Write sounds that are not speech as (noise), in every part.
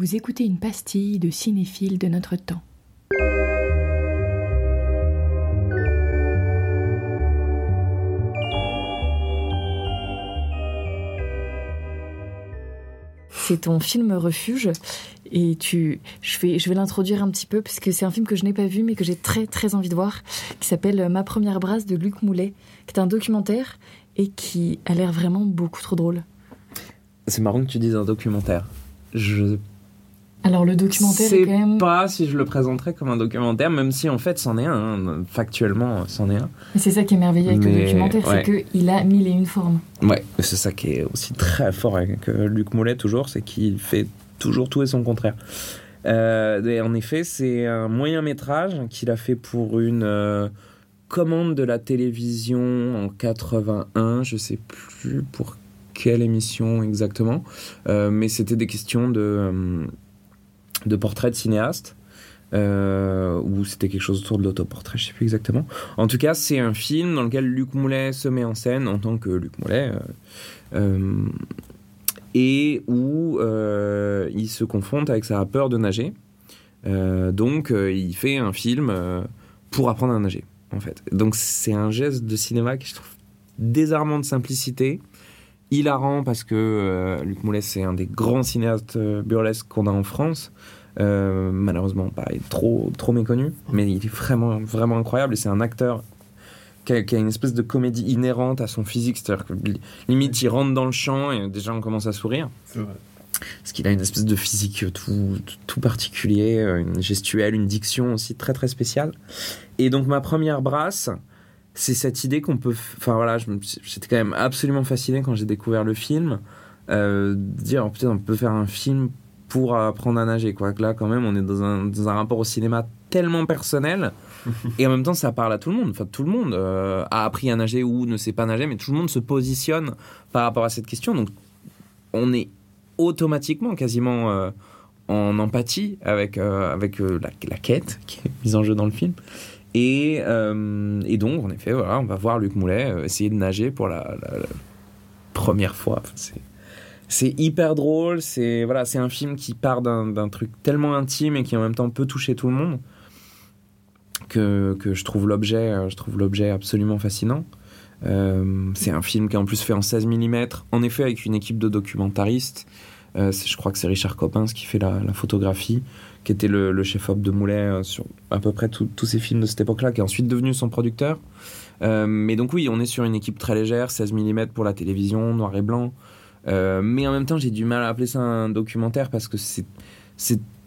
Vous écoutez une pastille de cinéphile de notre temps. C'est ton film Refuge et tu, je vais, je vais l'introduire un petit peu parce que c'est un film que je n'ai pas vu mais que j'ai très très envie de voir, qui s'appelle Ma première brasse de Luc Moulet, qui est un documentaire et qui a l'air vraiment beaucoup trop drôle. C'est marrant que tu dises un documentaire. Je alors le documentaire est quand même... pas si je le présenterais comme un documentaire, même si en fait c'en est un, hein. factuellement c'en est un. C'est ça qui est merveilleux avec le documentaire, c'est qu'il a mille et une formes. Ouais, c'est ça qui est aussi très fort avec euh, Luc Moulet toujours, c'est qu'il fait toujours tout et son contraire. Euh, et en effet, c'est un moyen métrage qu'il a fait pour une euh, commande de la télévision en 81, je sais plus pour quelle émission exactement, mais c'était des questions de de portraits de cinéastes. Euh, ou c'était quelque chose autour de l'autoportrait, je sais plus exactement. En tout cas, c'est un film dans lequel Luc Moulet se met en scène en tant que Luc Moulet. Euh, euh, et où il se confronte avec sa peur de nager. donc, il fait un film pour apprendre à nager, en fait. Donc, c'est un geste de cinéma que je trouve désarmant de simplicité, hilarant parce que Luc Moulet, c'est un des grands cinéastes burlesques qu'on a en France. Euh, malheureusement, pas trop, trop méconnu, mais il est vraiment, vraiment incroyable et c'est un acteur qui a, une espèce de comédie inhérente à son physique, c'est-à-dire que limite il rentre dans le champ et déjà on commence à sourire. C'est vrai. Parce qu'il a une espèce de physique tout, tout particulier, euh, une gestuelle, une diction aussi très très spéciale. Et donc ma première brasse, c'est cette idée qu'on peut. Enfin voilà, j'étais quand même absolument fasciné quand j'ai découvert le film. Euh, dire oh, peut-être on peut faire un film pour apprendre à nager. Quoi. Là, quand même, on est dans un, dans un rapport au cinéma tellement personnel. (laughs) et en même temps, ça parle à tout le monde. Enfin, tout le monde euh, a appris à nager ou ne sait pas nager, mais tout le monde se positionne par rapport à cette question. Donc, on est automatiquement, quasiment euh, en empathie avec, euh, avec la, la, quête qui est mise en jeu dans le film. Et, et donc, en effet, voilà, on va voir Luc Moulet essayer de nager pour la, première fois. c'est hyper drôle. C'est voilà, c'est un film qui part d'un truc tellement intime et qui en même temps peut toucher tout le monde que, que je trouve l'objet, euh, je trouve l'objet absolument fascinant. Euh, c'est un film qui est en plus fait en 16 mm, en effet avec une équipe de documentaristes. Euh, je crois que c'est Richard Coppens qui fait la, photographie, qui était le, chef-op de Moulet sur à peu près tous ces films de cette époque-là, qui est ensuite devenu son producteur. mais donc oui, on est sur une équipe très légère, 16 mm pour la télévision, noir et blanc. Euh, mais en même temps, j'ai du mal à appeler ça un documentaire parce que c'est,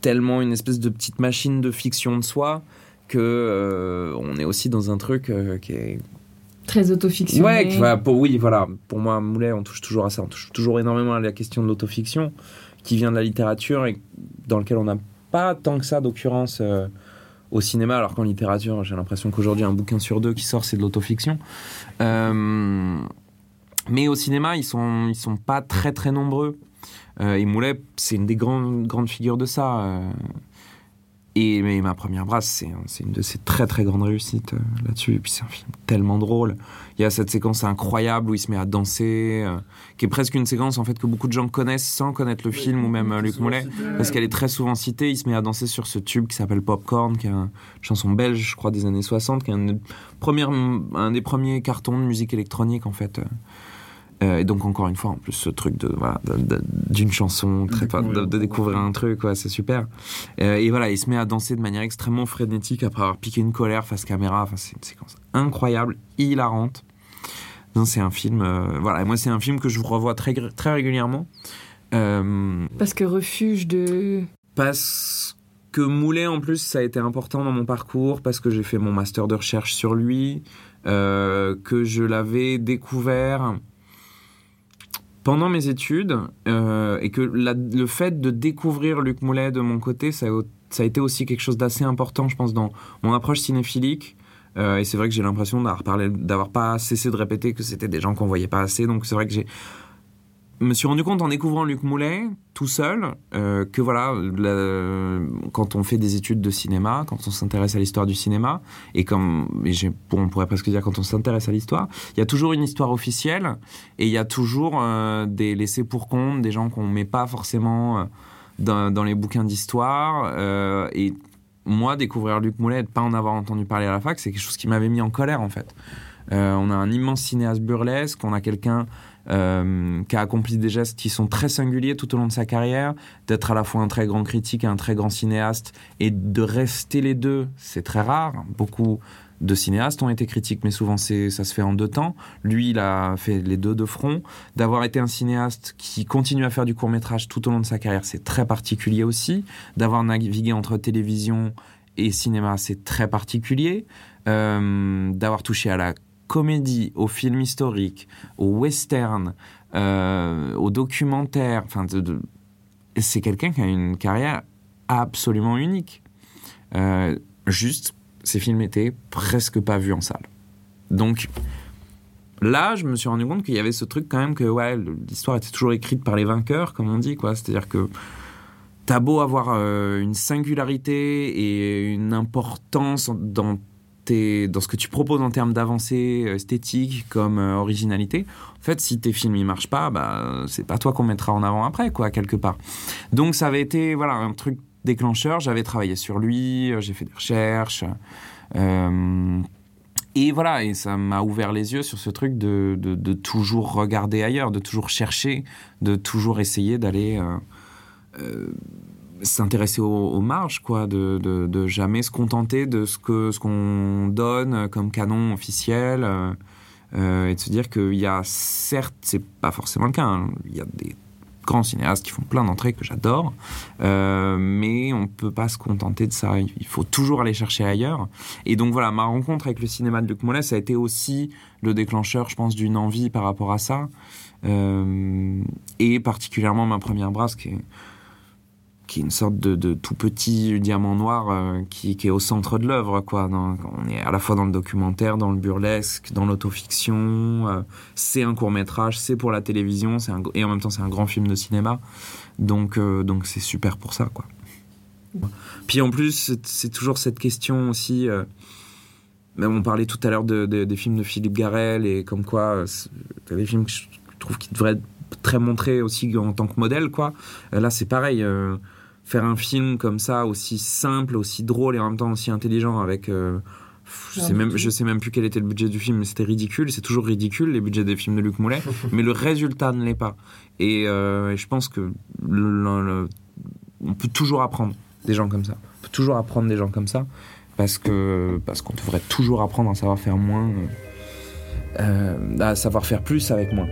tellement une espèce de petite machine de fiction de soi que euh, on est aussi dans un truc euh, qui est très autofiction. Ouais, pour, oui, voilà. Pour moi, Moulet, on touche toujours à ça. On touche toujours énormément à la question de l'autofiction qui vient de la littérature et dans lequel on n'a pas tant que ça d'occurrence au cinéma, alors qu'en littérature, j'ai l'impression qu'aujourd'hui, un bouquin sur deux qui sort, c'est de l'autofiction. Euh, mais au cinéma, ils sont, ils sont pas très très nombreux. Euh, et Moulet, c'est une des grandes, grandes figures de ça. Euh. Et mais ma première brasse, c'est une de ses très très grandes réussites euh, là-dessus. Et puis c'est un film tellement drôle. Il y a cette séquence incroyable où il se met à danser, qui est presque une séquence en fait que beaucoup de gens connaissent sans connaître le film ou même Luc Moulet, parce qu'elle est très souvent citée. Il se met à danser sur ce tube qui s'appelle Popcorn, qui est une chanson belge, je crois, des années 60, qui est un, un des premiers cartons de musique électronique en fait. Euh, et donc encore une fois, en plus ce truc de d'une chanson, très, de, découvrir un truc, c'est super. Euh, et voilà, il se met à danser de manière extrêmement frénétique après avoir piqué une colère face caméra. Enfin, c'est une séquence incroyable, hilarante. Non, c'est un film. Euh, voilà, moi c'est un film que je revois très très régulièrement. parce que refuge de. Parce que Moulet en plus ça a été important dans mon parcours parce que j'ai fait mon master de recherche sur lui, que je l'avais découvert pendant mes études euh, et que le fait de découvrir Luc Moulet de mon côté, ça a, été aussi quelque chose d'assez important, je pense, dans mon approche cinéphilique. Euh, et c'est vrai que j'ai l'impression d'avoir pas cessé de répéter que c'était des gens qu'on voyait pas assez. Donc c'est vrai que j'ai me suis rendu compte en découvrant Luc Moulet tout seul euh, que voilà, quand on fait des études de cinéma, quand on s'intéresse à l'histoire du cinéma, et comme on pourrait presque dire quand on s'intéresse à l'histoire, il y a toujours une histoire officielle et il y a toujours euh, des laissés pour compte, des gens qu'on met pas forcément dans, dans les bouquins d'histoire. euh, et moi, découvrir Luc Moulet et de pas en avoir entendu parler à la fac, c'est quelque chose qui m'avait mis en colère en fait. Euh, on a un immense cinéaste burlesque, on a quelqu'un euh, qui a accompli des gestes qui sont très singuliers tout au long de sa carrière, d'être à la fois un très grand critique et un très grand cinéaste, et de rester les deux, c'est très rare. Beaucoup de cinéastes ont été critiques, mais souvent ça se fait en deux temps. Lui, il a fait les deux de front. D'avoir été un cinéaste qui continue à faire du court métrage tout au long de sa carrière, c'est très particulier aussi. D'avoir navigué entre télévision et cinéma, c'est très particulier. Euh, d'avoir touché à la comédie, au film historique, au western, euh, au documentaire. Enfin, c'est quelqu'un qui a une carrière absolument unique. Euh, juste, ces films étaient presque pas vus en salle. Donc là, je me suis rendu compte qu'il y avait ce truc quand même que ouais, l'histoire était toujours écrite par les vainqueurs, comme on dit, quoi. C'est-à-dire que t'as beau avoir euh, une singularité et une importance dans dans ce que tu proposes en termes d'avancée euh, esthétique comme euh, originalité. En fait, si tes films ils marchent pas, bah c'est pas toi qu'on mettra en avant après, quoi, quelque part. Donc ça avait été voilà un truc déclencheur. J'avais travaillé sur lui, euh, j'ai fait des recherches. et voilà, et ça m'a ouvert les yeux sur ce truc de, de, toujours regarder ailleurs, de toujours chercher, de toujours essayer d'aller s'intéresser aux, marges, quoi, de, de, jamais se contenter de ce que ce qu'on donne comme canon officiel, euh, euh, et de se dire qu'il y a certes, c'est pas forcément le cas, hein, il y a des grands cinéastes qui font plein d'entrées que j'adore, euh, mais on peut pas se contenter de ça. Il faut toujours aller chercher ailleurs. Et donc voilà, ma rencontre avec le cinéma de Luc Mollet, ça a été aussi le déclencheur, je pense, d'une envie par rapport à ça, et particulièrement ma première brasse qui est qui est une sorte de, tout petit diamant noir euh, qui, est au centre de l'œuvre on est à la fois dans le documentaire dans le burlesque dans l'autofiction euh, c'est un court métrage c'est pour la télévision et en même temps c'est un grand film de cinéma. Donc euh, c'est super pour ça puis en plus c'est- toujours cette question aussi euh, même on parlait tout à l'heure de, de- des films de Philippe Garrel et comme quoi des films que je trouve qui devraient très montrés aussi en tant que modèle quoi. Euh, là c'est pareil euh, faire un film comme ça aussi simple aussi drôle et en même temps aussi intelligent avec euh, je sais même je sais même plus quel était le budget du film mais c'était ridicule. C'est toujours ridicule les budgets des films de Luc Moulet (laughs) mais le résultat ne l'est pas. Et, euh, je pense que le- le- le- on peut toujours apprendre des gens comme ça. On peut toujours apprendre des gens comme ça parce que parce qu'on devrait toujours apprendre à savoir faire moins euh, à savoir faire plus avec moins